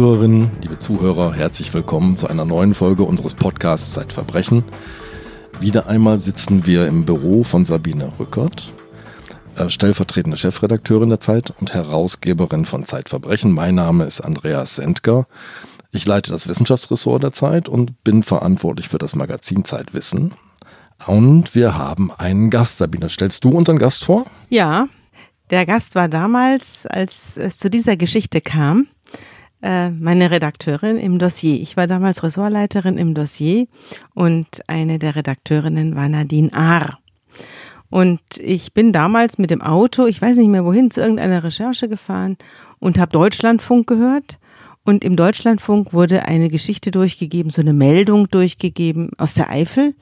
Liebe Zuhörerinnen, liebe Zuhörer, herzlich willkommen zu einer neuen Folge unseres Podcasts Zeitverbrechen. Wieder einmal sitzen wir im Büro von Sabine Rückert, äh, stellvertretende Chefredakteurin der Zeit und Herausgeberin von Zeitverbrechen. Mein Name ist Andreas Sendker. Ich leite das Wissenschaftsressort der Zeit und bin verantwortlich für das Magazin Zeitwissen. Und wir haben einen Gast. Sabine, stellst du unseren Gast vor? Ja, der Gast war damals, als es zu dieser Geschichte kam, meine Redakteurin im Dossier. Ich war damals Ressortleiterin im Dossier und eine der Redakteurinnen war Nadine Ahr. Und ich bin damals mit dem Auto, ich weiß nicht mehr wohin, zu irgendeiner Recherche gefahren und habe Deutschlandfunk gehört. Und im Deutschlandfunk wurde eine Geschichte durchgegeben, so eine Meldung durchgegeben aus der Eifel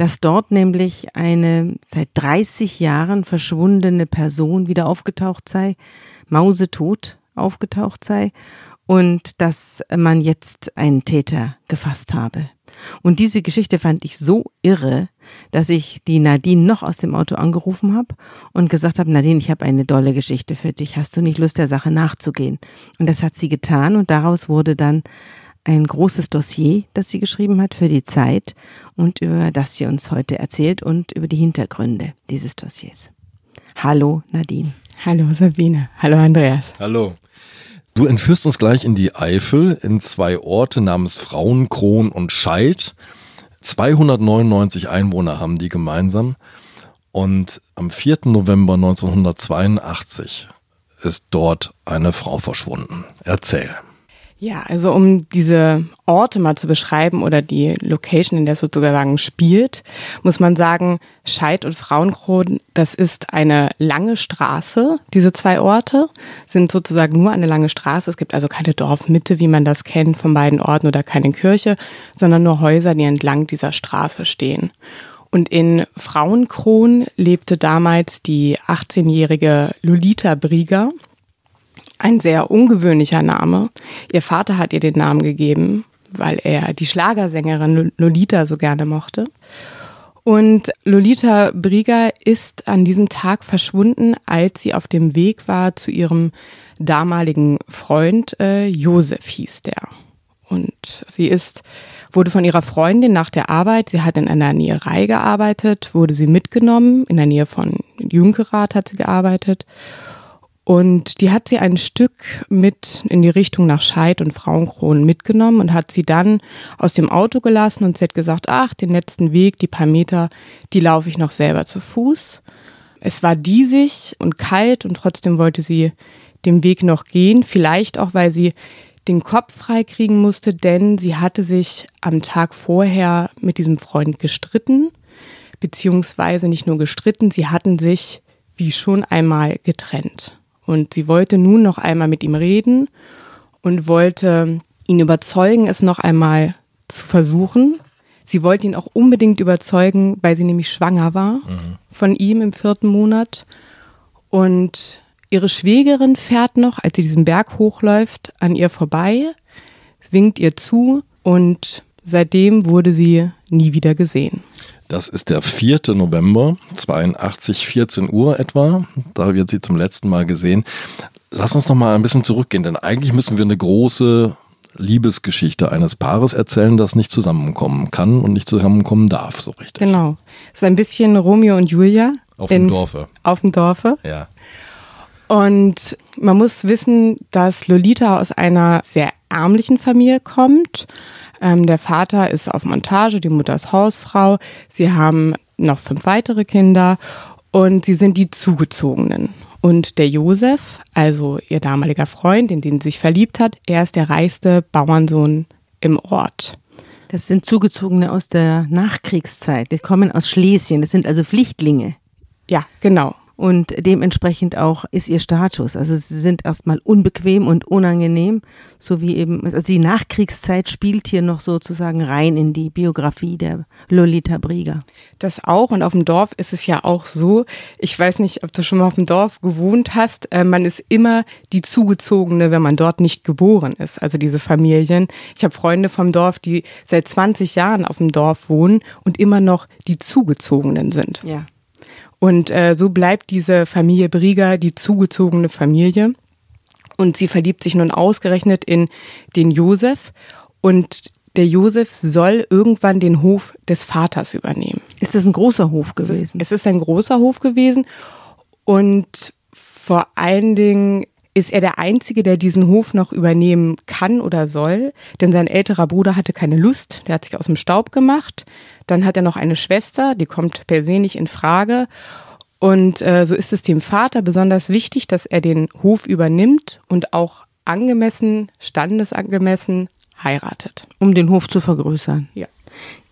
dass dort nämlich eine seit 30 Jahren verschwundene Person wieder aufgetaucht sei, mausetot aufgetaucht sei und dass man jetzt einen Täter gefasst habe. Und diese Geschichte fand ich so irre, dass ich die Nadine noch aus dem Auto angerufen habe und gesagt habe, Nadine, ich habe eine dolle Geschichte für dich. Hast du nicht Lust, der Sache nachzugehen? Und das hat sie getan und daraus wurde dann ein großes Dossier, das sie geschrieben hat für die Zeit und über das sie uns heute erzählt und über die Hintergründe dieses Dossiers. Hallo Nadine. Hallo Sabine. Hallo Andreas. Hallo. Du entführst uns gleich in die Eifel in zwei Orte namens Frauenkron und Scheid. 299 Einwohner haben die gemeinsam. Und am 4. November 1982 ist dort eine Frau verschwunden. Erzähl. Ja, also um diese Orte mal zu beschreiben oder die Location, in der es sozusagen spielt, muss man sagen, Scheid und Frauenkron, das ist eine lange Straße. Diese zwei Orte sind sozusagen nur eine lange Straße. Es gibt also keine Dorfmitte, wie man das kennt von beiden Orten oder keine Kirche, sondern nur Häuser, die entlang dieser Straße stehen. Und in Frauenkron lebte damals die 18-jährige Lolita Brieger. Ein sehr ungewöhnlicher Name. Ihr Vater hat ihr den Namen gegeben, weil er die Schlagersängerin Lolita so gerne mochte. Und Lolita Brieger ist an diesem Tag verschwunden, als sie auf dem Weg war zu ihrem damaligen Freund äh, Josef hieß der. Und sie ist, wurde von ihrer Freundin nach der Arbeit, sie hat in einer Näherei gearbeitet, wurde sie mitgenommen, in der Nähe von Jünkerath hat sie gearbeitet und die hat sie ein Stück mit in die Richtung nach Scheid und Frauenkronen mitgenommen und hat sie dann aus dem Auto gelassen und sie hat gesagt, ach, den letzten Weg, die paar Meter, die laufe ich noch selber zu Fuß. Es war diesig und kalt und trotzdem wollte sie den Weg noch gehen, vielleicht auch, weil sie den Kopf freikriegen musste, denn sie hatte sich am Tag vorher mit diesem Freund gestritten, beziehungsweise nicht nur gestritten, sie hatten sich wie schon einmal getrennt. Und sie wollte nun noch einmal mit ihm reden und wollte ihn überzeugen, es noch einmal zu versuchen. Sie wollte ihn auch unbedingt überzeugen, weil sie nämlich schwanger war mhm. von ihm im vierten Monat. Und ihre Schwägerin fährt noch, als sie diesen Berg hochläuft, an ihr vorbei, winkt ihr zu und seitdem wurde sie nie wieder gesehen. Das ist der 4. November, 82, 14 Uhr etwa. Da wird sie zum letzten Mal gesehen. Lass uns noch mal ein bisschen zurückgehen, denn eigentlich müssen wir eine große Liebesgeschichte eines Paares erzählen, das nicht zusammenkommen kann und nicht zusammenkommen darf, so richtig. Genau. Es ist ein bisschen Romeo und Julia. Auf dem Dorfe. Auf dem Dorfe. Ja. Und man muss wissen, dass Lolita aus einer sehr ärmlichen Familie kommt. Ähm, der Vater ist auf Montage, die Mutter ist Hausfrau. Sie haben noch fünf weitere Kinder und sie sind die Zugezogenen. Und der Josef, also ihr damaliger Freund, in den sie sich verliebt hat, er ist der reichste Bauernsohn im Ort. Das sind Zugezogene aus der Nachkriegszeit. Die kommen aus Schlesien. Das sind also Pflichtlinge. Ja, genau und dementsprechend auch ist ihr Status. Also sie sind erstmal unbequem und unangenehm, so wie eben, also die Nachkriegszeit spielt hier noch sozusagen rein in die Biografie der Lolita Brieger. Das auch und auf dem Dorf ist es ja auch so, ich weiß nicht, ob du schon mal auf dem Dorf gewohnt hast, äh, man ist immer die Zugezogene, wenn man dort nicht geboren ist, also diese Familien. Ich habe Freunde vom Dorf, die seit 20 Jahren auf dem Dorf wohnen und immer noch die Zugezogenen sind. Ja. Und äh, so bleibt diese Familie Brieger die zugezogene Familie. Und sie verliebt sich nun ausgerechnet in den Josef. Und der Josef soll irgendwann den Hof des Vaters übernehmen. Ist das ein großer Hof gewesen? Es ist, es ist ein großer Hof gewesen. Und vor allen Dingen ist er der Einzige, der diesen Hof noch übernehmen kann oder soll, denn sein älterer Bruder hatte keine Lust, der hat sich aus dem Staub gemacht. Dann hat er noch eine Schwester, die kommt per se nicht in Frage. Und äh, so ist es dem Vater besonders wichtig, dass er den Hof übernimmt und auch angemessen, standesangemessen heiratet. Um den Hof zu vergrößern. Ja.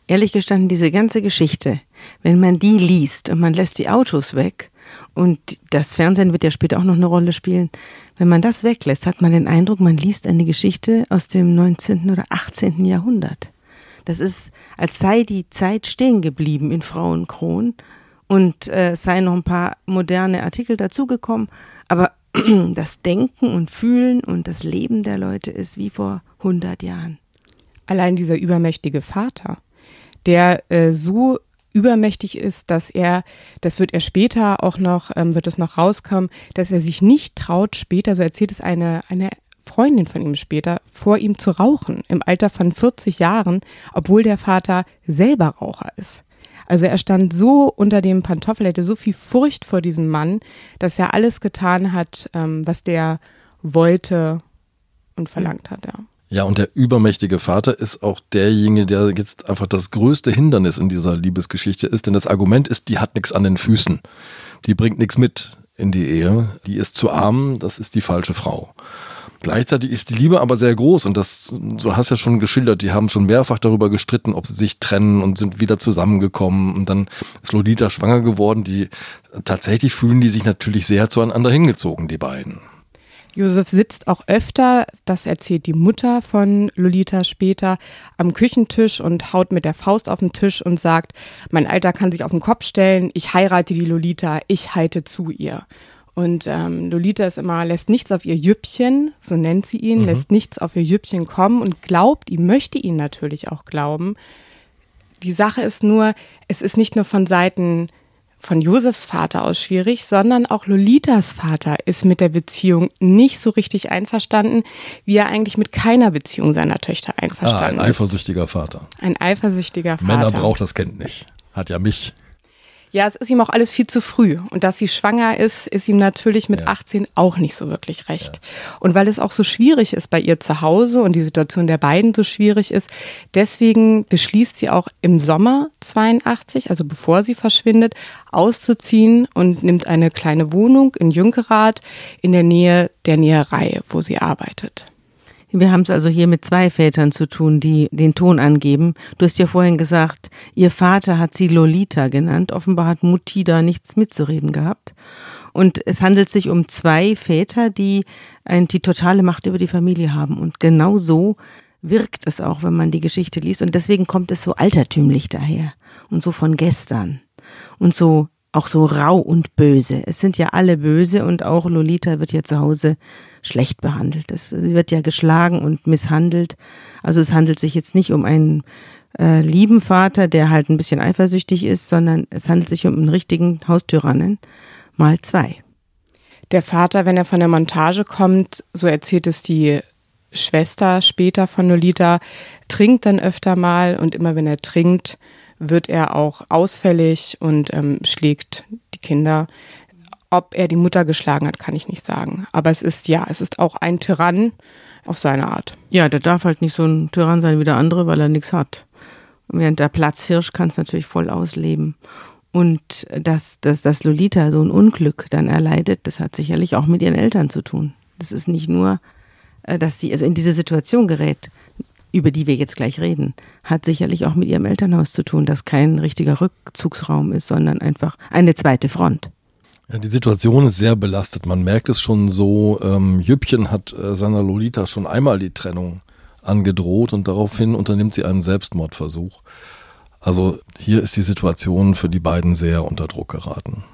Ehrlich gestanden, diese ganze Geschichte, wenn man die liest und man lässt die Autos weg und das Fernsehen wird ja später auch noch eine Rolle spielen, wenn man das weglässt, hat man den Eindruck, man liest eine Geschichte aus dem 19. oder 18. Jahrhundert. Das ist, als sei die Zeit stehen geblieben in Frauenkron und äh, seien noch ein paar moderne Artikel dazugekommen, aber das Denken und Fühlen und das Leben der Leute ist wie vor 100 Jahren. Allein dieser übermächtige Vater, der äh, so übermächtig ist, dass er, das wird er später auch noch, ähm, wird es noch rauskommen, dass er sich nicht traut, später, so erzählt es eine, eine Freundin von ihm später, vor ihm zu rauchen, im Alter von 40 Jahren, obwohl der Vater selber Raucher ist. Also er stand so unter dem Pantoffel, er hatte so viel Furcht vor diesem Mann, dass er alles getan hat, ähm, was der wollte und verlangt hat, ja. Ja, und der übermächtige Vater ist auch derjenige, der jetzt einfach das größte Hindernis in dieser Liebesgeschichte ist, denn das Argument ist, die hat nichts an den Füßen. Die bringt nichts mit in die Ehe. Die ist zu arm, das ist die falsche Frau. Gleichzeitig ist die Liebe aber sehr groß und das, du hast ja schon geschildert, die haben schon mehrfach darüber gestritten, ob sie sich trennen und sind wieder zusammengekommen und dann ist Lolita schwanger geworden. Die, tatsächlich fühlen die sich natürlich sehr zueinander hingezogen, die beiden. Josef sitzt auch öfter, das erzählt die Mutter von Lolita später, am Küchentisch und haut mit der Faust auf den Tisch und sagt, mein Alter kann sich auf den Kopf stellen, ich heirate die Lolita, ich halte zu ihr. Und ähm, Lolita ist immer, lässt nichts auf ihr Jüppchen, so nennt sie ihn, mhm. lässt nichts auf ihr Jüppchen kommen und glaubt ihm, möchte ihn natürlich auch glauben. Die Sache ist nur, es ist nicht nur von Seiten von Josefs Vater aus schwierig, sondern auch Lolitas Vater ist mit der Beziehung nicht so richtig einverstanden, wie er eigentlich mit keiner Beziehung seiner Töchter einverstanden ah, ein ist. Ein eifersüchtiger Vater. Ein eifersüchtiger Vater. Männer braucht das Kind nicht. Hat ja mich. Ja, es ist ihm auch alles viel zu früh. Und dass sie schwanger ist, ist ihm natürlich mit ja. 18 auch nicht so wirklich recht. Ja. Und weil es auch so schwierig ist bei ihr zu Hause und die Situation der beiden so schwierig ist, deswegen beschließt sie auch im Sommer 82, also bevor sie verschwindet, auszuziehen und nimmt eine kleine Wohnung in Jünkerath in der Nähe der Näherei, wo sie arbeitet. Wir haben es also hier mit zwei Vätern zu tun, die den Ton angeben. Du hast ja vorhin gesagt, ihr Vater hat sie Lolita genannt. Offenbar hat Mutti da nichts mitzureden gehabt. Und es handelt sich um zwei Väter, die die totale Macht über die Familie haben. Und genau so wirkt es auch, wenn man die Geschichte liest. Und deswegen kommt es so altertümlich daher und so von gestern und so auch so rau und böse. Es sind ja alle böse und auch Lolita wird ja zu Hause schlecht behandelt. Es wird ja geschlagen und misshandelt. Also es handelt sich jetzt nicht um einen äh, lieben Vater, der halt ein bisschen eifersüchtig ist, sondern es handelt sich um einen richtigen Haustyrannen mal zwei. Der Vater, wenn er von der Montage kommt, so erzählt es die Schwester später von Lolita, trinkt dann öfter mal und immer wenn er trinkt, wird er auch ausfällig und ähm, schlägt die Kinder. Ob er die Mutter geschlagen hat, kann ich nicht sagen. Aber es ist ja, es ist auch ein Tyrann auf seine Art. Ja, der darf halt nicht so ein Tyrann sein wie der andere, weil er nichts hat. Während der Platzhirsch kann es natürlich voll ausleben. Und dass, dass, dass Lolita so ein Unglück dann erleidet, das hat sicherlich auch mit ihren Eltern zu tun. Das ist nicht nur, äh, dass sie also in diese Situation gerät, über die wir jetzt gleich reden, hat sicherlich auch mit ihrem Elternhaus zu tun, das kein richtiger Rückzugsraum ist, sondern einfach eine zweite Front. Ja, die Situation ist sehr belastet. Man merkt es schon so. Ähm, Jüppchen hat äh, seiner Lolita schon einmal die Trennung angedroht und daraufhin unternimmt sie einen Selbstmordversuch. Also hier ist die Situation für die beiden sehr unter Druck geraten.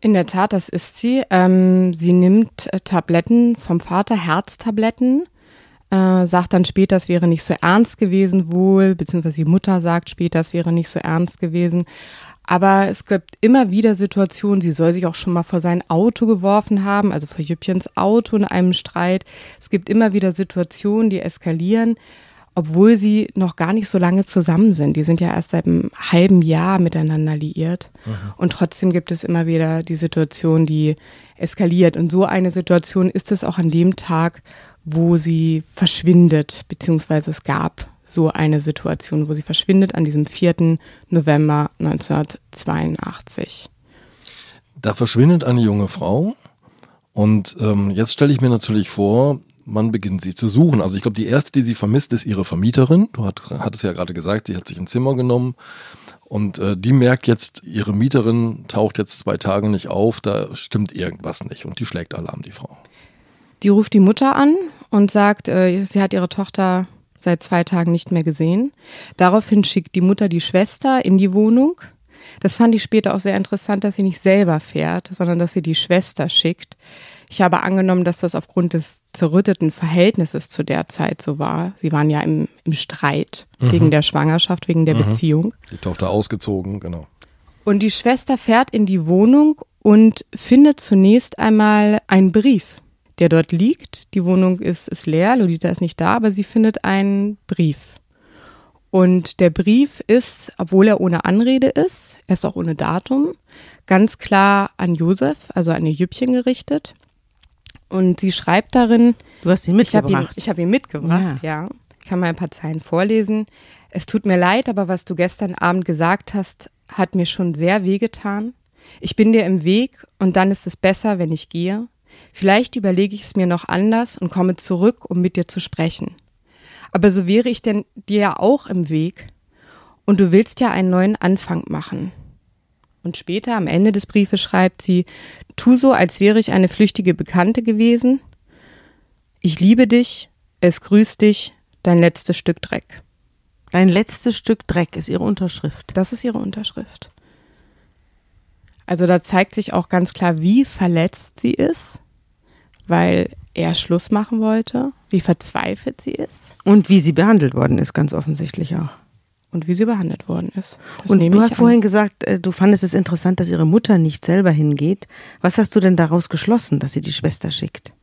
In der Tat, das ist sie. Ähm, sie nimmt äh, Tabletten vom Vater, Herztabletten, äh, sagt dann später, es wäre nicht so ernst gewesen wohl, beziehungsweise die Mutter sagt später, es wäre nicht so ernst gewesen. Aber es gibt immer wieder Situationen, sie soll sich auch schon mal vor sein Auto geworfen haben, also vor Jüppchens Auto in einem Streit. Es gibt immer wieder Situationen, die eskalieren, obwohl sie noch gar nicht so lange zusammen sind. Die sind ja erst seit einem halben Jahr miteinander liiert. Mhm. Und trotzdem gibt es immer wieder die Situation, die eskaliert. Und so eine Situation ist es auch an dem Tag, wo sie verschwindet, beziehungsweise es gab so eine Situation, wo sie verschwindet an diesem 4. November 1982. Da verschwindet eine junge Frau und ähm, jetzt stelle ich mir natürlich vor, man beginnt sie zu suchen. Also ich glaube, die erste, die sie vermisst, ist ihre Vermieterin. Du hat, hattest ja gerade gesagt, sie hat sich ein Zimmer genommen und äh, die merkt jetzt, ihre Mieterin taucht jetzt zwei Tage nicht auf, da stimmt irgendwas nicht und die schlägt Alarm, die Frau. Die ruft die Mutter an und sagt, äh, sie hat ihre Tochter seit zwei Tagen nicht mehr gesehen. Daraufhin schickt die Mutter die Schwester in die Wohnung. Das fand ich später auch sehr interessant, dass sie nicht selber fährt, sondern dass sie die Schwester schickt. Ich habe angenommen, dass das aufgrund des zerrütteten Verhältnisses zu der Zeit so war. Sie waren ja im, im Streit mhm. wegen der Schwangerschaft, wegen der mhm. Beziehung. Die Tochter ausgezogen, genau. Und die Schwester fährt in die Wohnung und findet zunächst einmal einen Brief der dort liegt. Die Wohnung ist, ist leer, Lolita ist nicht da, aber sie findet einen Brief. Und der Brief ist, obwohl er ohne Anrede ist, er ist auch ohne Datum, ganz klar an Josef, also an ihr Jüppchen gerichtet. Und sie schreibt darin. Du hast ihn mitgebracht. Ich habe ihn, hab ihn, mitgebracht, ja. ja. Ich kann mal ein paar Zeilen vorlesen. Es tut mir leid, aber was du gestern Abend gesagt hast, hat mir schon sehr wehgetan. Ich bin dir im Weg und dann ist es besser, wenn ich gehe. Vielleicht überlege ich es mir noch anders und komme zurück, um mit dir zu sprechen. Aber so wäre ich denn dir ja auch im Weg. Und du willst ja einen neuen Anfang machen. Und später am Ende des Briefes schreibt sie, tu so, als wäre ich eine flüchtige Bekannte gewesen. Ich liebe dich, es grüßt dich, dein letztes Stück Dreck. Dein letztes Stück Dreck ist ihre Unterschrift. Das ist ihre Unterschrift. Also da zeigt sich auch ganz klar, wie verletzt sie ist weil er Schluss machen wollte, wie verzweifelt sie ist. Und wie sie behandelt worden ist, ganz offensichtlich auch. Und wie sie behandelt worden ist. Das und du hast an. vorhin gesagt, äh, du fandest es interessant, dass ihre Mutter nicht selber hingeht. Was hast du denn daraus geschlossen, dass sie die Schwester schickt?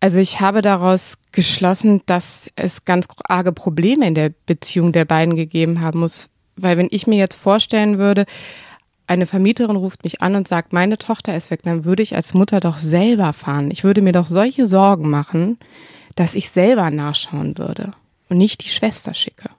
Also ich habe daraus geschlossen, dass es ganz arge Probleme in der Beziehung der beiden gegeben haben muss. Weil wenn ich mir jetzt vorstellen würde, eine Vermieterin ruft mich an und sagt, meine Tochter ist weg, dann würde ich als Mutter doch selber fahren. Ich würde mir doch solche Sorgen machen, dass ich selber nachschauen würde und nicht die Schwester schicke.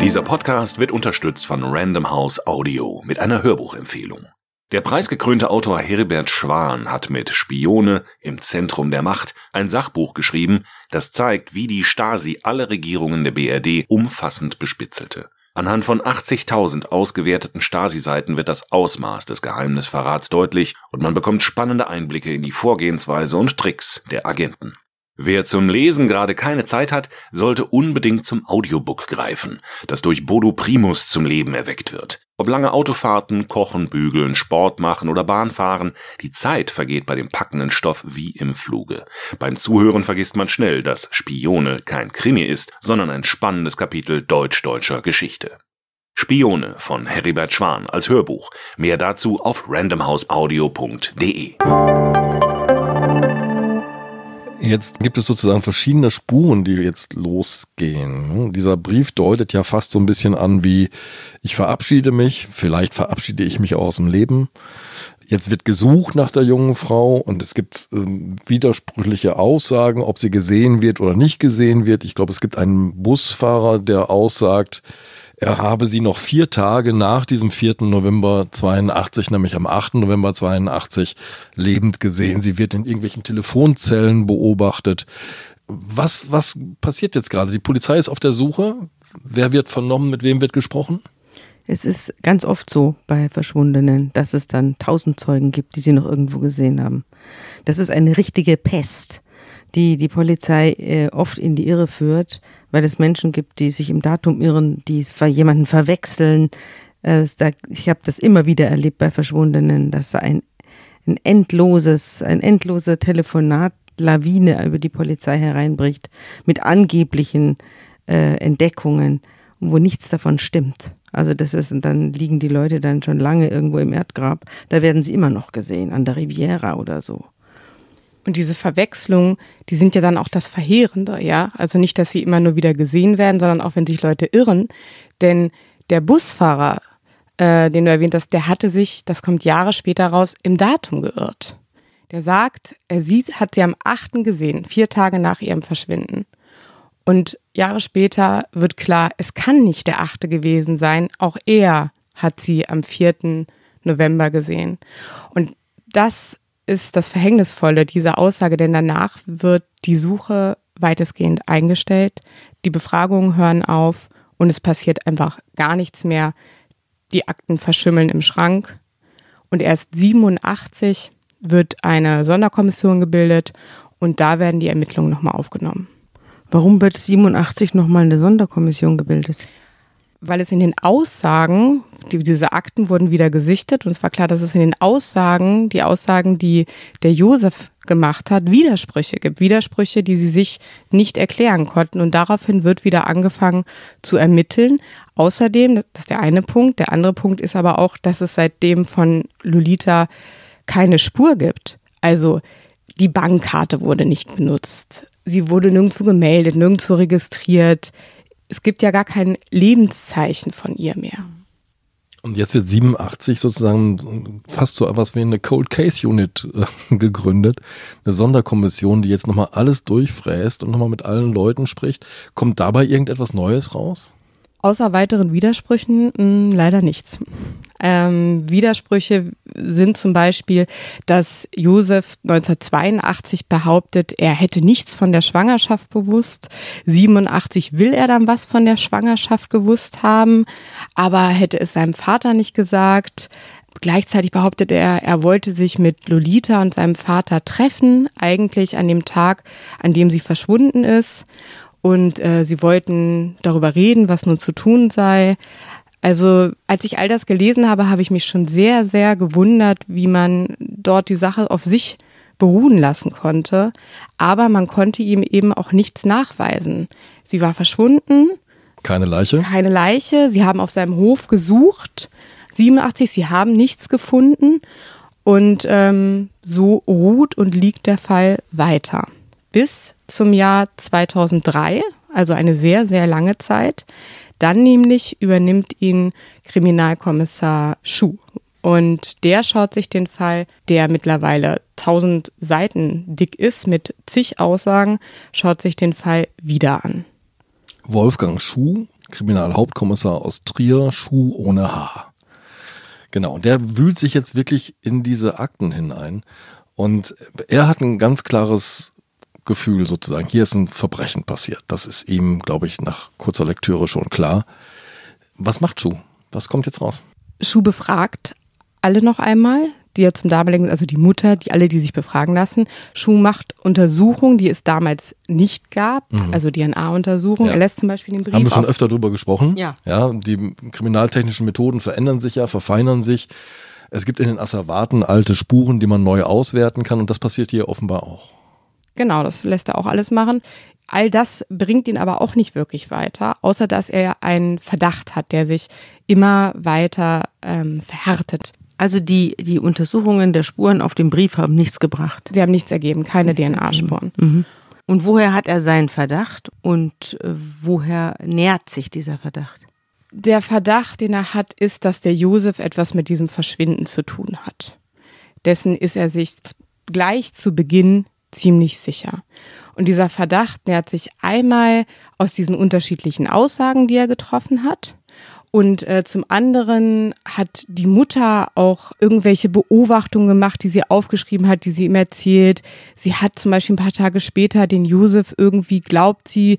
Dieser Podcast wird unterstützt von Random House Audio mit einer Hörbuchempfehlung. Der preisgekrönte Autor Herbert Schwan hat mit Spione im Zentrum der Macht ein Sachbuch geschrieben, das zeigt, wie die Stasi alle Regierungen der BRD umfassend bespitzelte. Anhand von 80.000 ausgewerteten Stasi-Seiten wird das Ausmaß des Geheimnisverrats deutlich und man bekommt spannende Einblicke in die Vorgehensweise und Tricks der Agenten. Wer zum Lesen gerade keine Zeit hat, sollte unbedingt zum Audiobook greifen, das durch Bodo Primus zum Leben erweckt wird. Ob lange Autofahrten, Kochen, Bügeln, Sport machen oder Bahnfahren, die Zeit vergeht bei dem packenden Stoff wie im Fluge. Beim Zuhören vergisst man schnell, dass Spione kein Krimi ist, sondern ein spannendes Kapitel deutsch-deutscher Geschichte. Spione von Heribert Schwan als Hörbuch. Mehr dazu auf randomhouseaudio.de. Jetzt gibt es sozusagen verschiedene Spuren, die jetzt losgehen. Dieser Brief deutet ja fast so ein bisschen an wie, ich verabschiede mich, vielleicht verabschiede ich mich aus dem Leben. Jetzt wird gesucht nach der jungen Frau und es gibt äh, widersprüchliche Aussagen, ob sie gesehen wird oder nicht gesehen wird. Ich glaube, es gibt einen Busfahrer, der aussagt, er habe sie noch vier Tage nach diesem 4. November 82, nämlich am 8. November 82, lebend gesehen. Sie wird in irgendwelchen Telefonzellen beobachtet. Was, was passiert jetzt gerade? Die Polizei ist auf der Suche. Wer wird vernommen? Mit wem wird gesprochen? Es ist ganz oft so bei Verschwundenen, dass es dann tausend Zeugen gibt, die sie noch irgendwo gesehen haben. Das ist eine richtige Pest, die die Polizei äh, oft in die Irre führt, weil es Menschen gibt, die sich im Datum irren, die jemanden verwechseln. Ich habe das immer wieder erlebt bei Verschwundenen, dass ein, ein endloses, ein endloser Telefonat-Lawine über die Polizei hereinbricht mit angeblichen äh, Entdeckungen, wo nichts davon stimmt. Also das ist, und dann liegen die Leute dann schon lange irgendwo im Erdgrab. Da werden sie immer noch gesehen, an der Riviera oder so. Und diese Verwechslungen, die sind ja dann auch das Verheerende, ja. Also nicht, dass sie immer nur wieder gesehen werden, sondern auch, wenn sich Leute irren. Denn der Busfahrer, äh, den du erwähnt hast, der hatte sich, das kommt Jahre später raus, im Datum geirrt. Der sagt, er sieht, hat sie am 8. gesehen, vier Tage nach ihrem Verschwinden. Und Jahre später wird klar, es kann nicht der 8. gewesen sein. Auch er hat sie am 4. November gesehen. Und das ist das Verhängnisvolle dieser Aussage, denn danach wird die Suche weitestgehend eingestellt, die Befragungen hören auf und es passiert einfach gar nichts mehr. Die Akten verschimmeln im Schrank und erst 87 wird eine Sonderkommission gebildet und da werden die Ermittlungen nochmal aufgenommen. Warum wird 87 nochmal eine Sonderkommission gebildet? Weil es in den Aussagen, die, diese Akten wurden wieder gesichtet und es war klar, dass es in den Aussagen, die Aussagen, die der Josef gemacht hat, Widersprüche gibt. Widersprüche, die sie sich nicht erklären konnten. Und daraufhin wird wieder angefangen zu ermitteln. Außerdem, das ist der eine Punkt, der andere Punkt ist aber auch, dass es seitdem von Lolita keine Spur gibt. Also die Bankkarte wurde nicht benutzt. Sie wurde nirgendwo gemeldet, nirgendwo registriert es gibt ja gar kein Lebenszeichen von ihr mehr. Und jetzt wird 87 sozusagen fast so etwas wie eine Cold Case Unit äh, gegründet. Eine Sonderkommission, die jetzt nochmal alles durchfräst und nochmal mit allen Leuten spricht. Kommt dabei irgendetwas Neues raus? Außer weiteren Widersprüchen mh, hm, leider nichts. Ähm, Widersprüche sind zum Beispiel, dass Josef 1982 behauptet, er hätte nichts von der Schwangerschaft bewusst. 87 will er dann was von der Schwangerschaft gewusst haben, aber hätte es seinem Vater nicht gesagt. Gleichzeitig behauptet er, er wollte sich mit Lolita und seinem Vater treffen, eigentlich an dem Tag, an dem sie verschwunden ist und äh, sie wollten darüber reden, was nun zu tun sei. Also als ich all das gelesen habe, habe ich mich schon sehr, sehr gewundert, wie man dort die Sache auf sich beruhen lassen konnte. Aber man konnte ihm eben auch nichts nachweisen. Sie war verschwunden. Keine Leiche? Keine Leiche. Sie haben auf seinem Hof gesucht. 87, sie haben nichts gefunden. Und ähm, so ruht und liegt der Fall weiter bis zum Jahr 2003, also eine sehr, sehr lange Zeit. Dann nämlich übernimmt ihn Kriminalkommissar Schuh. Und der schaut sich den Fall, der mittlerweile 1000 Seiten dick ist, mit zig Aussagen, schaut sich den Fall wieder an. Wolfgang Schuh, Kriminalhauptkommissar aus Trier, Schuh ohne Haar. Genau, und der wühlt sich jetzt wirklich in diese Akten hinein. Und er hat ein ganz klares Gefühl sozusagen, hier ist ein Verbrechen passiert. Das ist ihm, glaube ich, nach kurzer Lektüre schon klar. Was macht Schuh? Was kommt jetzt raus? Schuh befragt alle noch einmal, die ja zum damaligen, also die Mutter, die alle, die sich befragen lassen. Schuh macht Untersuchungen, die es damals nicht gab, mhm. also DNA-Untersuchungen. Ja. Er lässt zum Beispiel den Brief. Haben wir schon öfter darüber gesprochen? Ja. Ja, die kriminaltechnischen Methoden verändern sich ja, verfeinern sich. Es gibt in den Asservaten alte Spuren, die man neu auswerten kann und das passiert hier offenbar auch. Genau, das lässt er auch alles machen. All das bringt ihn aber auch nicht wirklich weiter, außer dass er einen Verdacht hat, der sich immer weiter ähm, verhärtet. Also die, die Untersuchungen der Spuren auf dem Brief haben nichts gebracht. Sie haben nichts ergeben, keine DNA-Spuren. Mhm. Und woher hat er seinen Verdacht und äh, woher nährt sich dieser Verdacht? Der Verdacht, den er hat, ist, dass der Josef etwas mit diesem Verschwinden zu tun hat. Dessen ist er sich gleich zu Beginn ziemlich sicher. Und dieser Verdacht nährt sich einmal aus diesen unterschiedlichen Aussagen, die er getroffen hat. Und äh, zum anderen hat die Mutter auch irgendwelche Beobachtungen gemacht, die sie aufgeschrieben hat, die sie ihm erzählt. Sie hat zum Beispiel ein paar Tage später den Josef irgendwie, glaubt sie,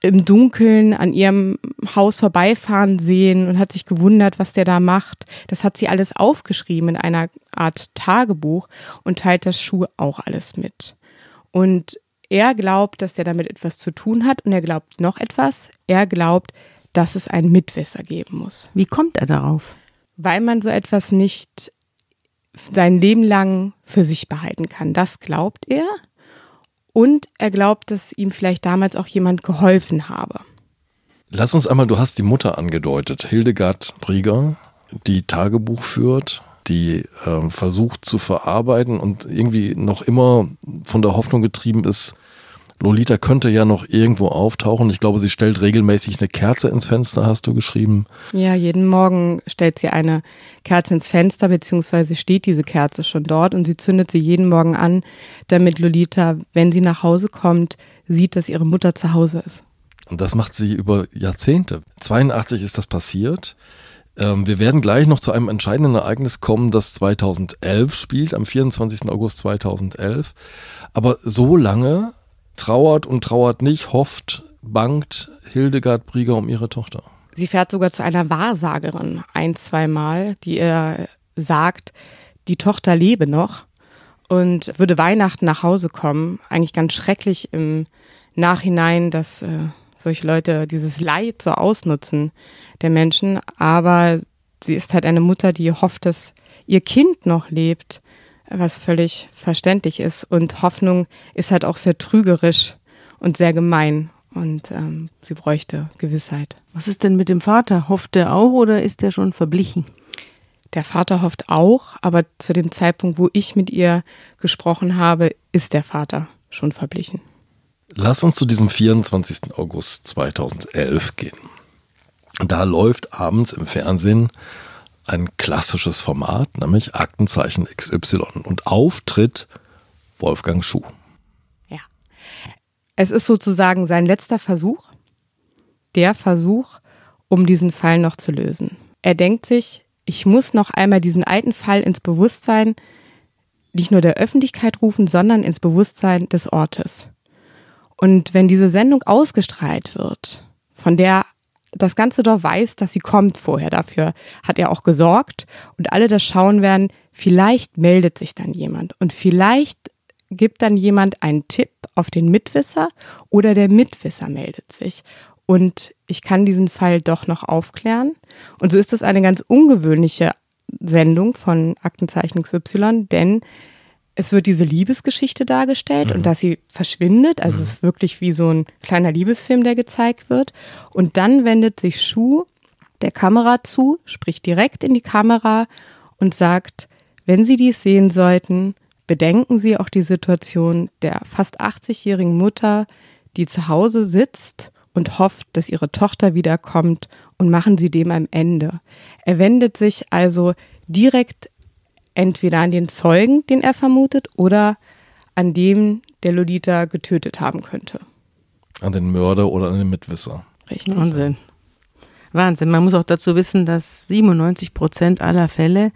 im Dunkeln an ihrem Haus vorbeifahren sehen und hat sich gewundert, was der da macht. Das hat sie alles aufgeschrieben in einer Art Tagebuch und teilt das Schuh auch alles mit. Und er glaubt, dass er damit etwas zu tun hat und er glaubt noch etwas. Er glaubt, dass es einen Mitwisser geben muss. Wie kommt er darauf? Weil man so etwas nicht sein Leben lang für sich behalten kann. Das glaubt er. Und er glaubt, dass ihm vielleicht damals auch jemand geholfen habe. Lass uns einmal, du hast die Mutter angedeutet, Hildegard Brieger, die Tagebuch führt, die äh, versucht zu verarbeiten und irgendwie noch immer von der Hoffnung getrieben ist, Lolita könnte ja noch irgendwo auftauchen. Ich glaube, sie stellt regelmäßig eine Kerze ins Fenster, hast du geschrieben. Ja, jeden Morgen stellt sie eine Kerze ins Fenster, beziehungsweise steht diese Kerze schon dort und sie zündet sie jeden Morgen an, damit Lolita, wenn sie nach Hause kommt, sieht, dass ihre Mutter zu Hause ist. Und das macht sie über Jahrzehnte. 82 ist das passiert. Ähm, wir werden gleich noch zu einem entscheidenden Ereignis kommen, das 2011 spielt, am 24. August 2011. Aber so lange trauert und trauert nicht, hofft, bangt Hildegard Brieger um ihre Tochter. Sie fährt sogar zu einer Wahrsagerin ein, zweimal, die ihr sagt, die Tochter lebe noch und würde Weihnachten nach Hause kommen. Eigentlich ganz schrecklich im Nachhinein, dass äh, solche Leute dieses Leid so ausnutzen der Menschen. Aber sie ist halt eine Mutter, die hofft, dass ihr Kind noch lebt was völlig verständlich ist. Und Hoffnung ist halt auch sehr trügerisch und sehr gemein. Und ähm, sie bräuchte Gewissheit. Was ist denn mit dem Vater? Hofft er auch oder ist er schon verblichen? Der Vater hofft auch, aber zu dem Zeitpunkt, wo ich mit ihr gesprochen habe, ist der Vater schon verblichen. Lass uns zu diesem 24. August 2011 gehen. Da läuft abends im Fernsehen ein klassisches Format, nämlich Aktenzeichen XY und Auftritt Wolfgang Schuh. Ja. Es ist sozusagen sein letzter Versuch, der Versuch, um diesen Fall noch zu lösen. Er denkt sich, ich muss noch einmal diesen alten Fall ins Bewusstsein nicht nur der Öffentlichkeit rufen, sondern ins Bewusstsein des Ortes. Und wenn diese Sendung ausgestrahlt wird, von der das ganze Dorf weiß, dass sie kommt vorher. Dafür hat er auch gesorgt. Und alle das schauen werden, vielleicht meldet sich dann jemand. Und vielleicht gibt dann jemand einen Tipp auf den Mitwisser oder der Mitwisser meldet sich. Und ich kann diesen Fall doch noch aufklären. Und so ist es eine ganz ungewöhnliche Sendung von Aktenzeichen XY, denn es wird diese Liebesgeschichte dargestellt mhm. und dass sie verschwindet. Also mhm. es ist wirklich wie so ein kleiner Liebesfilm, der gezeigt wird. Und dann wendet sich Schuh der Kamera zu, spricht direkt in die Kamera und sagt, wenn Sie dies sehen sollten, bedenken Sie auch die Situation der fast 80-jährigen Mutter, die zu Hause sitzt und hofft, dass ihre Tochter wiederkommt und machen Sie dem ein Ende. Er wendet sich also direkt entweder an den Zeugen, den er vermutet, oder an dem, der Lolita getötet haben könnte. An den Mörder oder an den Mitwisser. Richtig. Wahnsinn. Wahnsinn. Man muss auch dazu wissen, dass 97 Prozent aller Fälle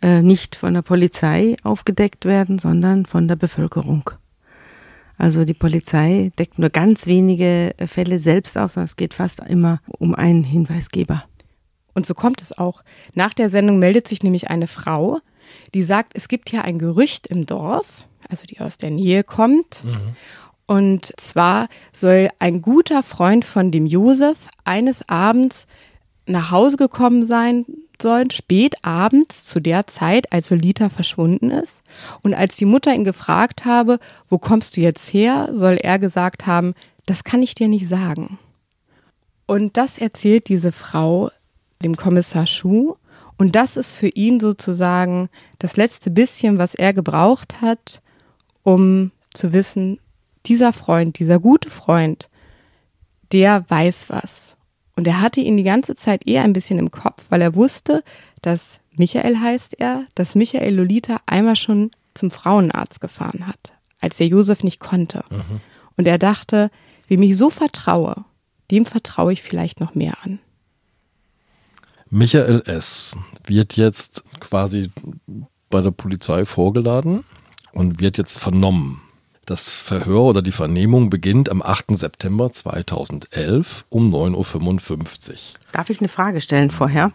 äh, nicht von der Polizei aufgedeckt werden, sondern von der Bevölkerung. Also die Polizei deckt nur ganz wenige Fälle selbst auf, sondern es geht fast immer um einen Hinweisgeber. Und so kommt es auch. Nach der Sendung meldet sich nämlich eine Frau, die sagt, es gibt hier ein Gerücht im Dorf, also die aus der Nähe kommt. Mhm. Und zwar soll ein guter Freund von dem Josef eines Abends nach Hause gekommen sein sollen, spät abends zu der Zeit, als Lolita verschwunden ist. Und als die Mutter ihn gefragt habe, wo kommst du jetzt her, soll er gesagt haben, das kann ich dir nicht sagen. Und das erzählt diese Frau dem Kommissar Schuh und das ist für ihn sozusagen das letzte bisschen, was er gebraucht hat, um zu wissen, dieser Freund, dieser gute Freund, der weiß was. Und er hatte ihn die ganze Zeit eher ein bisschen im Kopf, weil er wusste, dass Michael heißt er, dass Michael Lolita einmal schon zum Frauenarzt gefahren hat, als der Josef nicht konnte. Mhm. Und er dachte, wem ich so vertraue, dem vertraue ich vielleicht noch mehr an. Michael S. wird jetzt quasi bei der Polizei vorgeladen und wird jetzt vernommen. Das Verhör oder die Vernehmung beginnt am 8. September 2011 um 9.55 Uhr. Darf ich eine Frage stellen vorher?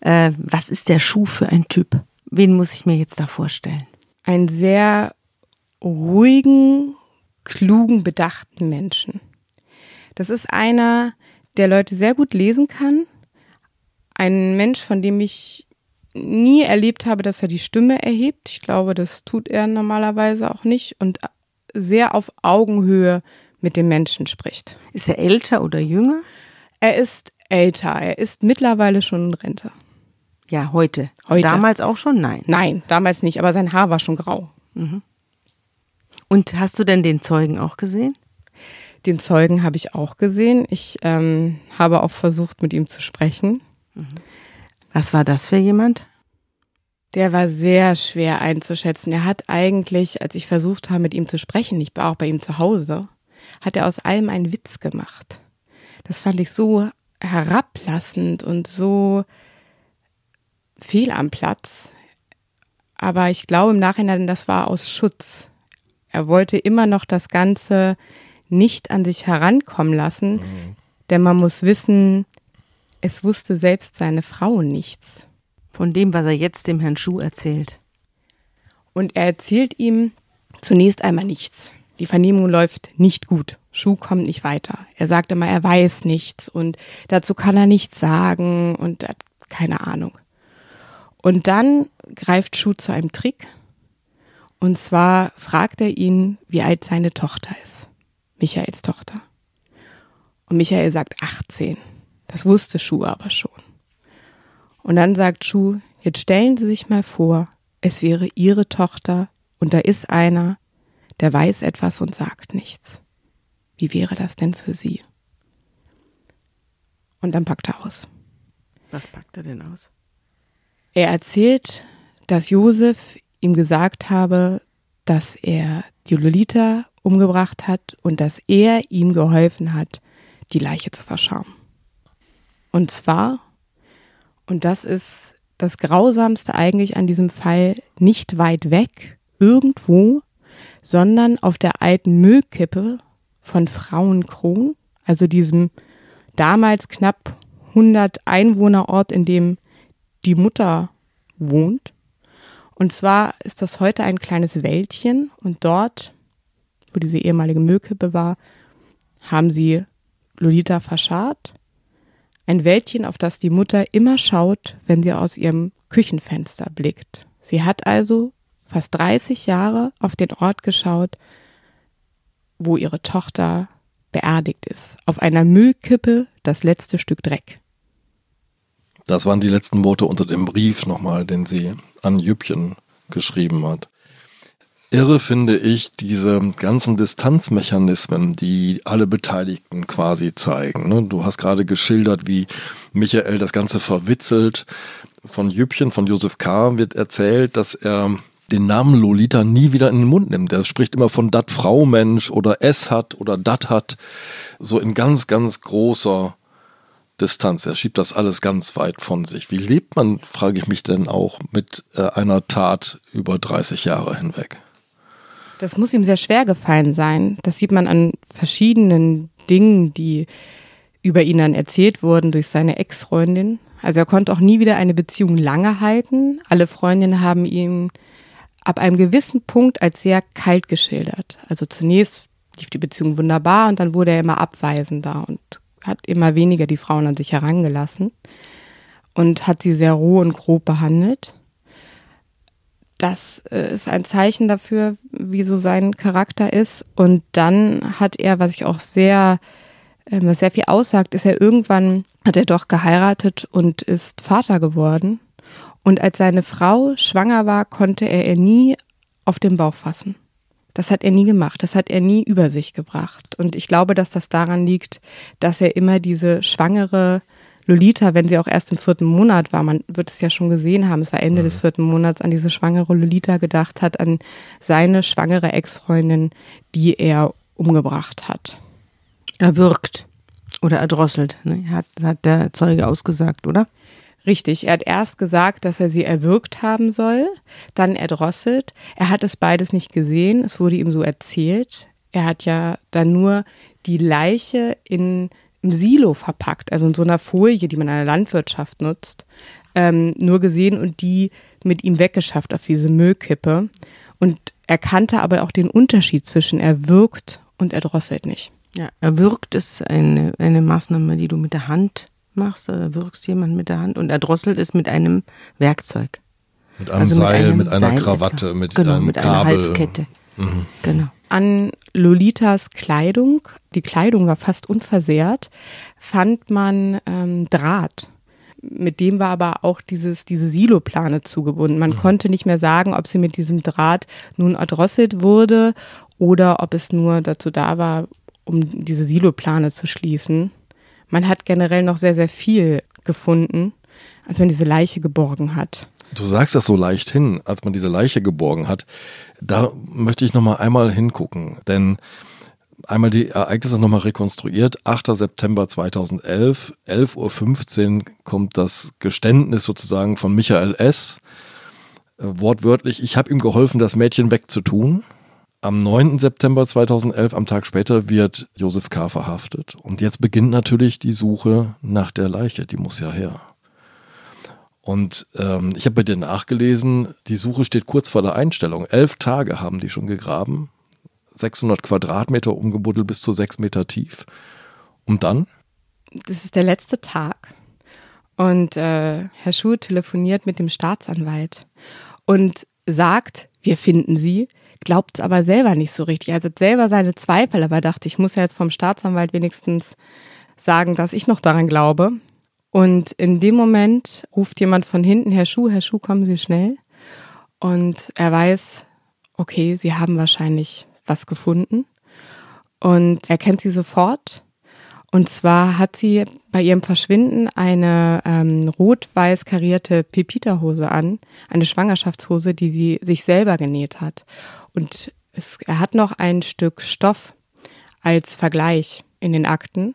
Äh, was ist der Schuh für ein Typ? Wen muss ich mir jetzt da vorstellen? Einen sehr ruhigen, klugen, bedachten Menschen. Das ist einer, der Leute sehr gut lesen kann, ein Mensch, von dem ich nie erlebt habe, dass er die Stimme erhebt. Ich glaube, das tut er normalerweise auch nicht und sehr auf Augenhöhe mit den Menschen spricht. Ist er älter oder jünger? Er ist älter. Er ist mittlerweile schon in Rente. Ja, heute. Heute. Damals auch schon? Nein. Nein, damals nicht, aber sein Haar war schon grau. Und hast du denn den Zeugen auch gesehen? Den Zeugen habe ich auch gesehen. Ich ähm, habe auch versucht, mit ihm zu sprechen. Was war das für jemand? Der war sehr schwer einzuschätzen. Er hat eigentlich, als ich versucht habe, mit ihm zu sprechen, ich war auch bei ihm zu Hause, hat er aus allem einen Witz gemacht. Das fand ich so herablassend und so fehl am Platz. Aber ich glaube im Nachhinein, das war aus Schutz. Er wollte immer noch das Ganze nicht an sich herankommen lassen, denn man muss wissen, es wusste selbst seine Frau nichts. Von dem, was er jetzt dem Herrn Schuh erzählt. Und er erzählt ihm zunächst einmal nichts. Die Vernehmung läuft nicht gut. Schuh kommt nicht weiter. Er sagt immer, er weiß nichts und dazu kann er nichts sagen und hat keine Ahnung. Und dann greift Schuh zu einem Trick. Und zwar fragt er ihn, wie alt seine Tochter ist. Michaels Tochter. Und Michael sagt 18. Das wusste Schuh aber schon. Und dann sagt Schuh, jetzt stellen Sie sich mal vor, es wäre Ihre Tochter und da ist einer, der weiß etwas und sagt nichts. Wie wäre das denn für Sie? Und dann packt er aus. Was packt er denn aus? Er erzählt, dass Josef ihm gesagt habe, dass er die Lolita umgebracht hat und dass er ihm geholfen hat, die Leiche zu verscharren. Und zwar, und das ist das Grausamste eigentlich an diesem Fall, nicht weit weg, irgendwo, sondern auf der alten Müllkippe von Frauenkron, also diesem damals knapp 100 Einwohnerort, in dem die Mutter wohnt. Und zwar ist das heute ein kleines Wäldchen und dort, wo diese ehemalige Müllkippe war, haben sie Lolita verscharrt. Ein Wäldchen, auf das die Mutter immer schaut, wenn sie aus ihrem Küchenfenster blickt. Sie hat also fast 30 Jahre auf den Ort geschaut, wo ihre Tochter beerdigt ist. Auf einer Müllkippe das letzte Stück Dreck. Das waren die letzten Worte unter dem Brief nochmal, den sie an Jüppchen geschrieben hat. Irre finde ich diese ganzen Distanzmechanismen, die alle Beteiligten quasi zeigen. ne? Du hast gerade geschildert, wie Michael das Ganze verwitzelt. Von Jüppchen, von Josef K. wird erzählt, dass er den Namen Lolita nie wieder in den Mund nimmt. Er spricht immer von dat Frau Mensch oder es hat oder dat hat. So in ganz, ganz großer Distanz. Er schiebt das alles ganz weit von sich. Wie lebt man, frage ich mich denn auch, mit äh, einer Tat über 30 Jahre hinweg? Das muss ihm sehr schwer gefallen sein. Das sieht man an verschiedenen Dingen, die über ihn dann erzählt wurden durch seine Ex-Freundin. Also er konnte auch nie wieder eine Beziehung lange halten. Alle Freundinnen haben ihn ab einem gewissen Punkt als sehr kalt geschildert. Also zunächst lief die Beziehung wunderbar und dann wurde er immer abweisender und hat immer weniger die Frauen an sich herangelassen und hat sie sehr roh und grob behandelt. Das äh, ist ein Zeichen dafür, wie so sein Charakter ist. Und dann hat er, was ich auch sehr, ähm, was sehr viel aussagt, ist er irgendwann, hat er doch geheiratet und ist Vater geworden. Und als seine Frau schwanger war, konnte er ihr nie auf den Bauch fassen. Das hat er nie gemacht, das hat er nie über sich gebracht. Und ich glaube, dass das daran liegt, dass er immer diese schwangere Lolita, wenn sie auch erst im vierten Monat war, man wird es ja schon gesehen haben, es war Ende des vierten Monats, an diese schwangere Lolita gedacht hat, an seine schwangere Ex-Freundin, die er umgebracht hat. Er wirkt oder erdrosselt. Ne? Hat, hat der Zeuge ausgesagt, oder? Richtig, er hat erst gesagt, dass er sie erwürgt haben soll, dann erdrosselt. Er hat es beides nicht gesehen, es wurde ihm so erzählt. Er hat ja dann nur die Leiche in im Silo verpackt, also in so einer Folie, die man in der Landwirtschaft nutzt, ähm, nur gesehen und die mit ihm weggeschafft auf diese Müllkippe. Und er kannte aber auch den Unterschied zwischen erwürgt und erdrosselt nicht. Ja, erwürgt ist eine, eine Maßnahme, die du mit der Hand machst. Oder wirkst jemand mit der Hand und erdrosselt ist mit einem Werkzeug. Mit einem Also mit Seil, einem mit einer Seil Krawatte, etwa. mit genau, einem mit Kabel. einer Halskette. Mhm. Genau. An Lolitas Kleidung, die Kleidung war fast unversehrt, fand man ähm, Draht. Mit dem war aber auch dieses, diese Siloplane zugebunden. Man mhm. konnte nicht mehr sagen, ob sie mit diesem Draht nun erdrosselt wurde oder ob es nur dazu da war, um diese Siloplane zu schließen. Man hat generell noch sehr, sehr viel gefunden, als man diese Leiche geborgen hat. Du sagst das so leicht hin, als man diese Leiche geborgen hat. Da möchte ich noch mal einmal hingucken, denn einmal die Ereignisse noch mal rekonstruiert. 8. September 2011, 11.15 Uhr kommt das Geständnis sozusagen von Michael S. Äh, wortwörtlich, ich habe ihm geholfen, das Mädchen wegzutun. Am 9. September 2011, am Tag später, wird Josef K. verhaftet. Und jetzt beginnt natürlich die Suche nach der Leiche. Die muss ja her. Und ähm, ich habe bei dir nachgelesen, die Suche steht kurz vor der Einstellung. Elf Tage haben die schon gegraben. 600 Quadratmeter umgebuddelt bis zu sechs Meter tief. Und dann? Das ist der letzte Tag. Und äh, Herr Schuh telefoniert mit dem Staatsanwalt und sagt, wir finden sie glaubt es aber selber nicht so richtig. Er hat selber seine Zweifel, aber dachte, ich muss ja jetzt vom Staatsanwalt wenigstens sagen, dass ich noch daran glaube. Und in dem Moment ruft jemand von hinten, Herr Schuh, Herr Schuh, kommen Sie schnell. Und er weiß, okay, Sie haben wahrscheinlich was gefunden. Und er kennt sie sofort. Und zwar hat sie bei ihrem Verschwinden eine ähm, rot-weiß karierte Pepita-Hose an, eine Schwangerschaftshose, die sie sich selber genäht hat. Und es, er hat noch ein Stück Stoff als Vergleich in den Akten.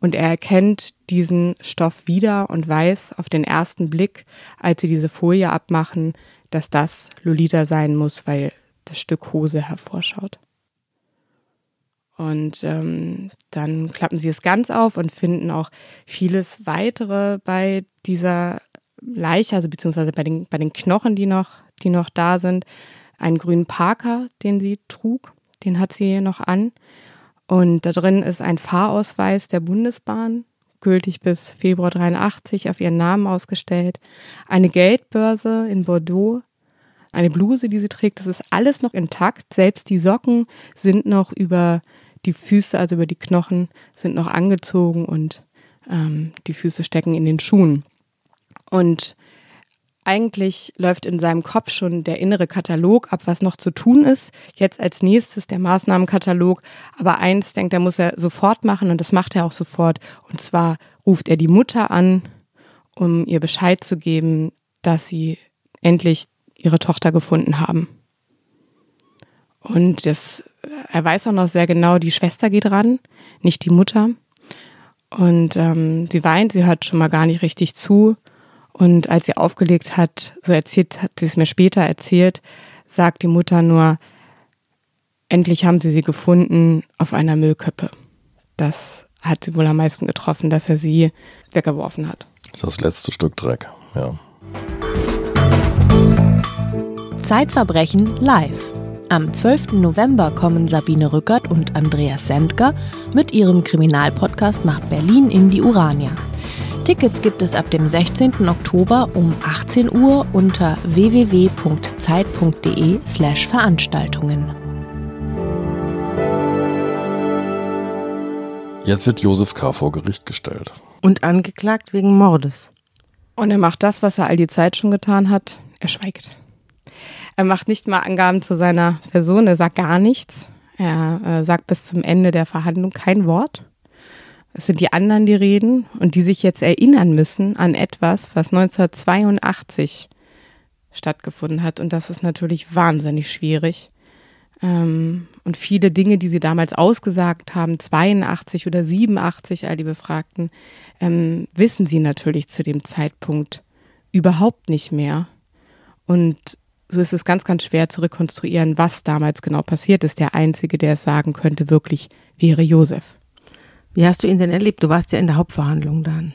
Und er erkennt diesen Stoff wieder und weiß auf den ersten Blick, als sie diese Folie abmachen, dass das Lolita sein muss, weil das Stück Hose hervorschaut. Und ähm, dann klappen sie es ganz auf und finden auch vieles weitere bei dieser Leiche, also beziehungsweise bei den, bei den Knochen, die noch, die noch da sind einen grünen Parker, den sie trug. Den hat sie noch an. Und da drin ist ein Fahrausweis der Bundesbahn, gültig bis Februar 83, auf ihren Namen ausgestellt. Eine Geldbörse in Bordeaux, eine Bluse, die sie trägt. Das ist alles noch intakt. Selbst die Socken sind noch über die Füße, also über die Knochen, sind noch angezogen und ähm, die Füße stecken in den Schuhen. Und eigentlich läuft in seinem Kopf schon der innere Katalog ab, was noch zu tun ist. Jetzt als nächstes der Maßnahmenkatalog. Aber eins denkt er, muss er sofort machen und das macht er auch sofort. Und zwar ruft er die Mutter an, um ihr Bescheid zu geben, dass sie endlich ihre Tochter gefunden haben. Und das, er weiß auch noch sehr genau, die Schwester geht ran, nicht die Mutter. Und ähm, sie weint, sie hört schon mal gar nicht richtig zu. Und als sie aufgelegt hat, so erzählt, hat sie es mir später erzählt, sagt die Mutter nur, endlich haben sie sie gefunden auf einer Müllkippe. Das hat sie wohl am meisten getroffen, dass er sie weggeworfen hat. Das letzte Stück Dreck, ja. Zeitverbrechen live. Am 12. November kommen Sabine Rückert und Andreas Sendker mit ihrem Kriminalpodcast nach Berlin in die Urania. Tickets gibt es ab dem 16. Oktober um 18 Uhr unter www.zeit.de/veranstaltungen. Jetzt wird Josef K. vor Gericht gestellt. Und angeklagt wegen Mordes. Und er macht das, was er all die Zeit schon getan hat. Er schweigt. Er macht nicht mal Angaben zu seiner Person, er sagt gar nichts. Er äh, sagt bis zum Ende der Verhandlung kein Wort. Es sind die anderen, die reden und die sich jetzt erinnern müssen an etwas, was 1982 stattgefunden hat. Und das ist natürlich wahnsinnig schwierig. Ähm, und viele Dinge, die sie damals ausgesagt haben, 82 oder 87, all die Befragten, ähm, wissen sie natürlich zu dem Zeitpunkt überhaupt nicht mehr. Und so ist es ganz, ganz schwer zu rekonstruieren, was damals genau passiert ist. Der Einzige, der es sagen könnte, wirklich wäre Josef. Wie hast du ihn denn erlebt? Du warst ja in der Hauptverhandlung dann.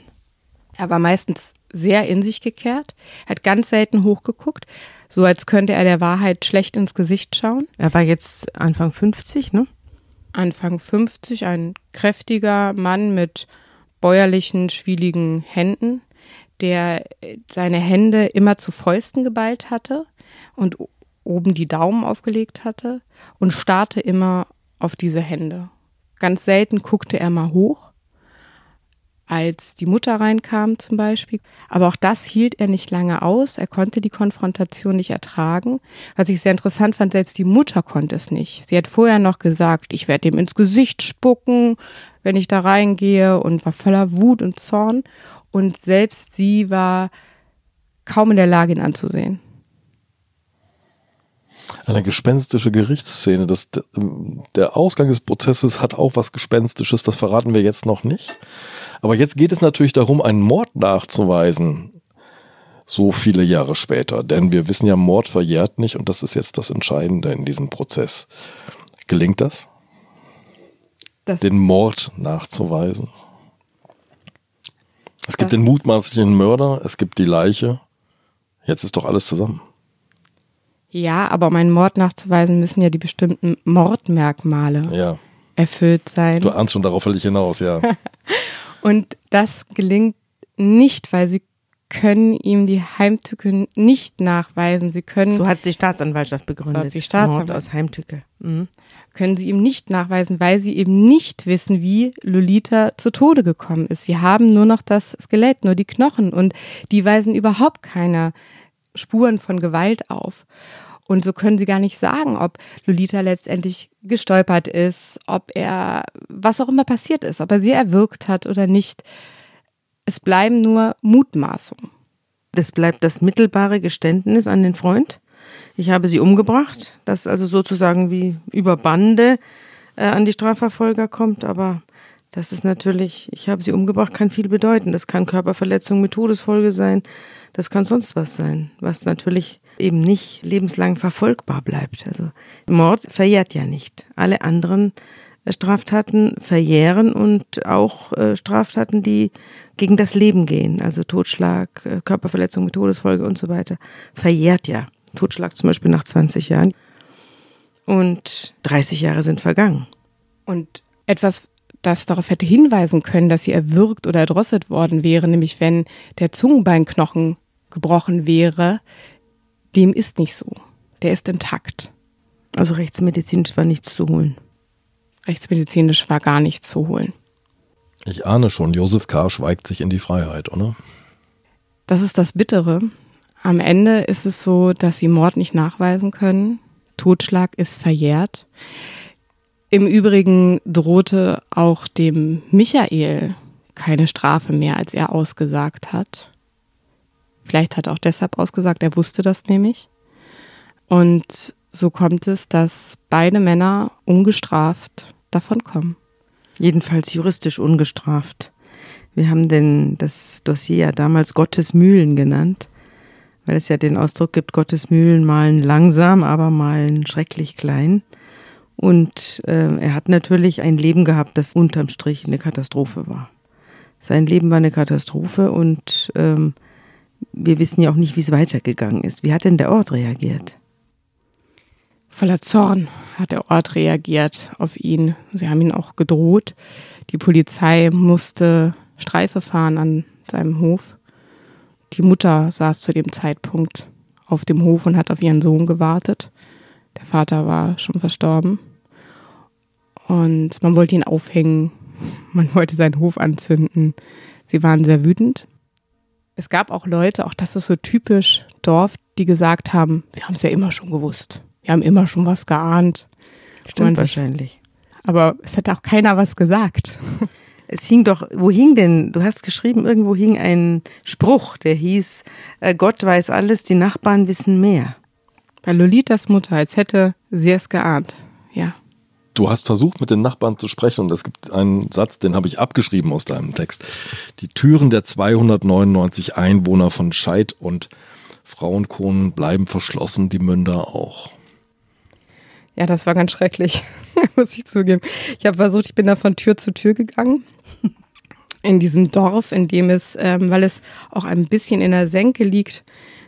Er war meistens sehr in sich gekehrt, hat ganz selten hochgeguckt, so als könnte er der Wahrheit schlecht ins Gesicht schauen. Er war jetzt Anfang 50, ne? Anfang 50, ein kräftiger Mann mit bäuerlichen, schwieligen Händen, der seine Hände immer zu Fäusten geballt hatte und oben die Daumen aufgelegt hatte und starrte immer auf diese Hände. Ganz selten guckte er mal hoch, als die Mutter reinkam zum Beispiel. Aber auch das hielt er nicht lange aus. Er konnte die Konfrontation nicht ertragen. Was ich sehr interessant fand, selbst die Mutter konnte es nicht. Sie hat vorher noch gesagt, ich werde ihm ins Gesicht spucken, wenn ich da reingehe und war voller Wut und Zorn. Und selbst sie war kaum in der Lage, ihn anzusehen. Eine gespenstische Gerichtsszene. Das, der Ausgang des Prozesses hat auch was Gespenstisches, das verraten wir jetzt noch nicht. Aber jetzt geht es natürlich darum, einen Mord nachzuweisen, so viele Jahre später. Denn wir wissen ja, Mord verjährt nicht und das ist jetzt das Entscheidende in diesem Prozess. Gelingt das? das den Mord nachzuweisen? Es gibt den mutmaßlichen Mörder, es gibt die Leiche. Jetzt ist doch alles zusammen. Ja, aber um einen Mord nachzuweisen, müssen ja die bestimmten Mordmerkmale ja. erfüllt sein. Du ahnst schon, darauf will ich hinaus, ja. Und das gelingt nicht, weil sie können ihm die Heimtücke nicht nachweisen. Sie können. So hat die Staatsanwaltschaft begründet. So hat die Staatsanwaltschaft. Mord aus Heimtücke. Mhm. Können sie ihm nicht nachweisen, weil sie eben nicht wissen, wie Lolita zu Tode gekommen ist. Sie haben nur noch das Skelett, nur die Knochen und die weisen überhaupt keine Spuren von Gewalt auf. Und so können sie gar nicht sagen, ob Lolita letztendlich gestolpert ist, ob er, was auch immer passiert ist, ob er sie erwürgt hat oder nicht. Es bleiben nur Mutmaßungen. Es bleibt das mittelbare Geständnis an den Freund. Ich habe sie umgebracht, das also sozusagen wie über Bande äh, an die Strafverfolger kommt, aber das ist natürlich, ich habe sie umgebracht, kann viel bedeuten. Das kann Körperverletzung mit Todesfolge sein, das kann sonst was sein, was natürlich eben nicht lebenslang verfolgbar bleibt. Also Mord verjährt ja nicht. Alle anderen äh, Straftaten verjähren und auch äh, Straftaten, die gegen das Leben gehen, also Totschlag, äh, Körperverletzung mit Todesfolge und so weiter, verjährt ja. Totschlag zum Beispiel nach 20 Jahren. Und 30 Jahre sind vergangen. Und etwas, das darauf hätte hinweisen können, dass sie erwürgt oder erdrosselt worden wäre, nämlich wenn der Zungenbeinknochen gebrochen wäre, dem ist nicht so. Der ist intakt. Also rechtsmedizinisch war nichts zu holen. Rechtsmedizinisch war gar nichts zu holen. Ich ahne schon, Josef K. schweigt sich in die Freiheit, oder? Das ist das Bittere. Am Ende ist es so, dass sie Mord nicht nachweisen können. Totschlag ist verjährt. Im Übrigen drohte auch dem Michael keine Strafe mehr, als er ausgesagt hat. Vielleicht hat er auch deshalb ausgesagt, er wusste das nämlich. Und so kommt es, dass beide Männer ungestraft davonkommen. Jedenfalls juristisch ungestraft. Wir haben denn das Dossier ja damals Gottes Mühlen genannt, weil es ja den Ausdruck gibt, Gottes Mühlen malen langsam, aber malen schrecklich klein. Und äh, er hat natürlich ein Leben gehabt, das unterm Strich eine Katastrophe war. Sein Leben war eine Katastrophe und ähm, wir wissen ja auch nicht, wie es weitergegangen ist. Wie hat denn der Ort reagiert? Voller Zorn hat der Ort reagiert auf ihn. Sie haben ihn auch gedroht. Die Polizei musste Streife fahren an seinem Hof. Die Mutter saß zu dem Zeitpunkt auf dem Hof und hat auf ihren Sohn gewartet. Der Vater war schon verstorben. Und man wollte ihn aufhängen. Man wollte seinen Hof anzünden. Sie waren sehr wütend. Es gab auch Leute, auch das ist so typisch Dorf, die gesagt haben, wir haben es ja immer schon gewusst. Wir haben immer schon was geahnt. Stimmt wahrscheinlich. Aber es hat auch keiner was gesagt. Es hing doch, wo hing denn, du hast geschrieben, irgendwo hing ein Spruch, der hieß, äh, Gott weiß alles, die Nachbarn wissen mehr. Bei Lolitas Mutter, als hätte sie es geahnt. Du hast versucht, mit den Nachbarn zu sprechen und es gibt einen Satz, den habe ich abgeschrieben aus deinem Text. Die Türen der 299 Einwohner von Scheid und Frauenkohlen bleiben verschlossen, die Münder auch. Ja, das war ganz schrecklich, muss ich zugeben. Ich habe versucht, ich bin da von Tür zu Tür gegangen. In diesem Dorf, in dem es, ähm, weil es auch ein bisschen in der Senke liegt,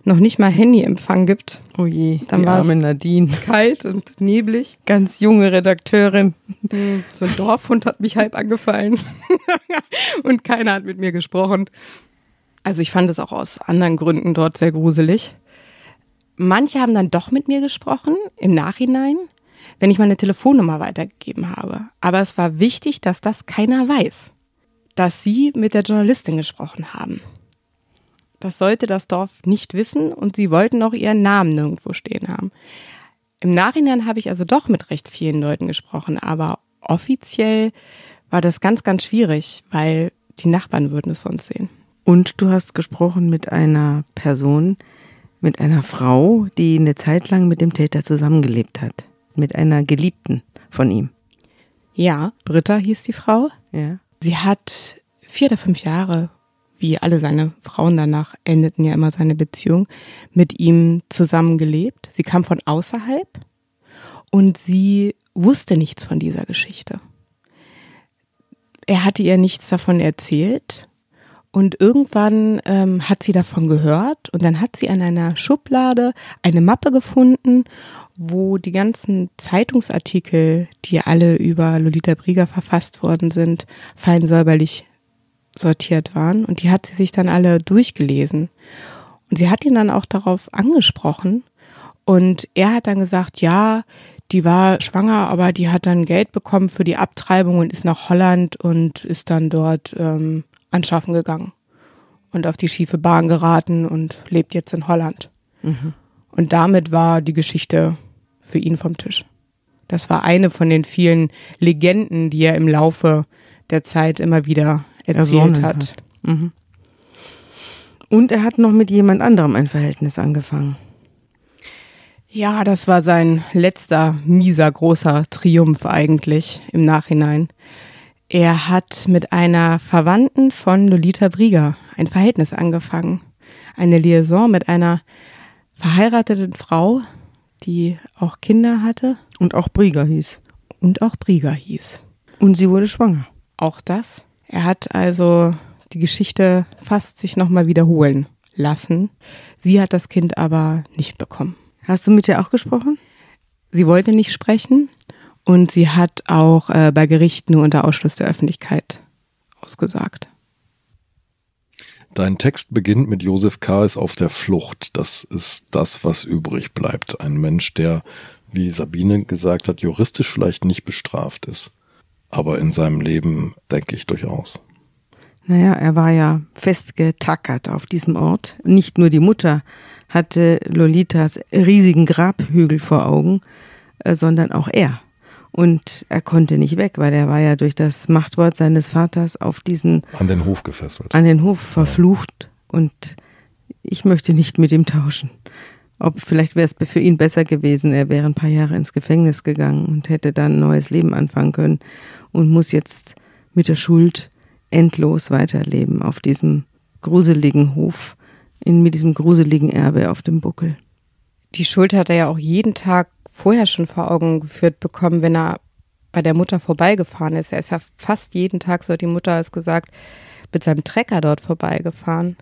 noch nicht mal Handyempfang gibt. Oh je, dann war es Nadine. kalt und neblig. Ganz junge Redakteurin. Hm, so ein Dorfhund hat mich halb angefallen und keiner hat mit mir gesprochen. Also ich fand es auch aus anderen Gründen dort sehr gruselig. Manche haben dann doch mit mir gesprochen im Nachhinein. wenn ich meine Telefonnummer weitergegeben habe. Aber es war wichtig, dass das keiner weiß, dass Sie mit der Journalistin gesprochen haben. Das sollte das Dorf nicht wissen und sie wollten auch ihren Namen nirgendwo stehen haben. Im Nachhinein habe ich also doch mit recht vielen Leuten gesprochen, aber offiziell war das ganz, ganz schwierig, weil die Nachbarn würden es sonst sehen. Und du hast gesprochen mit einer Person, mit einer Frau, die eine Zeit lang mit dem Täter zusammengelebt hat. Mit einer Geliebten von ihm. Ja, Britta hieß die Frau. Ja. Sie hat vier oder fünf Jahre wie alle seine Frauen danach endeten ja immer seine Beziehung, mit ihm zusammengelebt. Sie kam von außerhalb und sie wusste nichts von dieser Geschichte. Er hatte ihr nichts davon erzählt und irgendwann ähm, hat sie davon gehört und dann hat sie an einer Schublade eine Mappe gefunden, wo die ganzen Zeitungsartikel, die alle über Lolita Brieger verfasst worden sind, fein säuberlich sortiert waren und die hat sie sich dann alle durchgelesen. Und sie hat ihn dann auch darauf angesprochen und er hat dann gesagt, ja, die war schwanger, aber die hat dann Geld bekommen für die Abtreibung und ist nach Holland und ist dann dort ähm, anschaffen gegangen und auf die schiefe Bahn geraten und lebt jetzt in Holland. Mhm. Und damit war die Geschichte für ihn vom Tisch. Das war eine von den vielen Legenden, die er im Laufe der Zeit immer wieder erzählt hat. hat. Mhm. Und er hat noch mit jemand anderem ein Verhältnis angefangen. Ja, das war sein letzter mieser großer Triumph eigentlich im Nachhinein. Er hat mit einer Verwandten von Lolita Brieger ein Verhältnis angefangen. Eine Liaison mit einer verheirateten Frau, die auch Kinder hatte. Und auch Brieger hieß. Und auch Brieger hieß. Und sie wurde schwanger. Auch das. Er hat also die Geschichte fast sich nochmal wiederholen lassen. Sie hat das Kind aber nicht bekommen. Hast du mit ihr auch gesprochen? Sie wollte nicht sprechen und sie hat auch äh, bei Gericht nur unter Ausschluss der Öffentlichkeit ausgesagt. Dein Text beginnt mit Josef K. ist auf der Flucht. Das ist das, was übrig bleibt. Ein Mensch, der, wie Sabine gesagt hat, juristisch vielleicht nicht bestraft ist aber in seinem Leben denke ich durchaus. Naja, er war ja festgetackert auf diesem Ort. Nicht nur die Mutter hatte Lolitas riesigen Grabhügel vor Augen, äh, sondern auch er. Und er konnte nicht weg, weil er war ja durch das Machtwort seines Vaters auf diesen an den Hof gefesselt. An den Hof verflucht und ich möchte nicht mit ihm tauschen. Ob vielleicht wäre es für ihn besser gewesen, er wäre ein paar Jahre ins Gefängnis gegangen und hätte dann ein neues Leben anfangen können und muss jetzt mit der Schuld endlos weiterleben auf diesem gruseligen Hof, in, mit diesem gruseligen Erbe auf dem Buckel. Die Schuld hat er ja auch jeden Tag vorher schon vor Augen geführt bekommen, wenn er bei der Mutter vorbeigefahren ist. Er ist ja fast jeden Tag, so hat die Mutter es gesagt, mit seinem Trecker dort vorbeigefahren.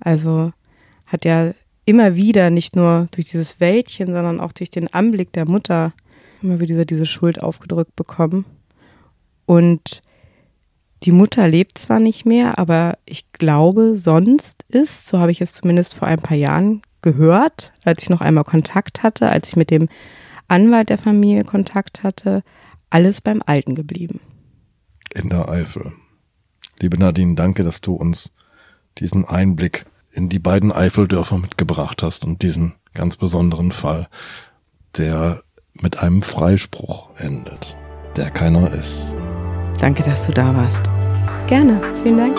Also hat er immer wieder, nicht nur durch dieses Wäldchen, sondern auch durch den Anblick der Mutter, immer wieder diese Schuld aufgedrückt bekommen. Und die Mutter lebt zwar nicht mehr, aber ich glaube, sonst ist, so habe ich es zumindest vor ein paar Jahren gehört, als ich noch einmal Kontakt hatte, als ich mit dem Anwalt der Familie Kontakt hatte, alles beim Alten geblieben. In der Eifel. Liebe Nadine, danke, dass du uns diesen Einblick in die beiden Eifeldörfer mitgebracht hast und diesen ganz besonderen Fall, der mit einem Freispruch endet, der keiner ist. Danke, dass du da warst. Gerne, vielen Dank.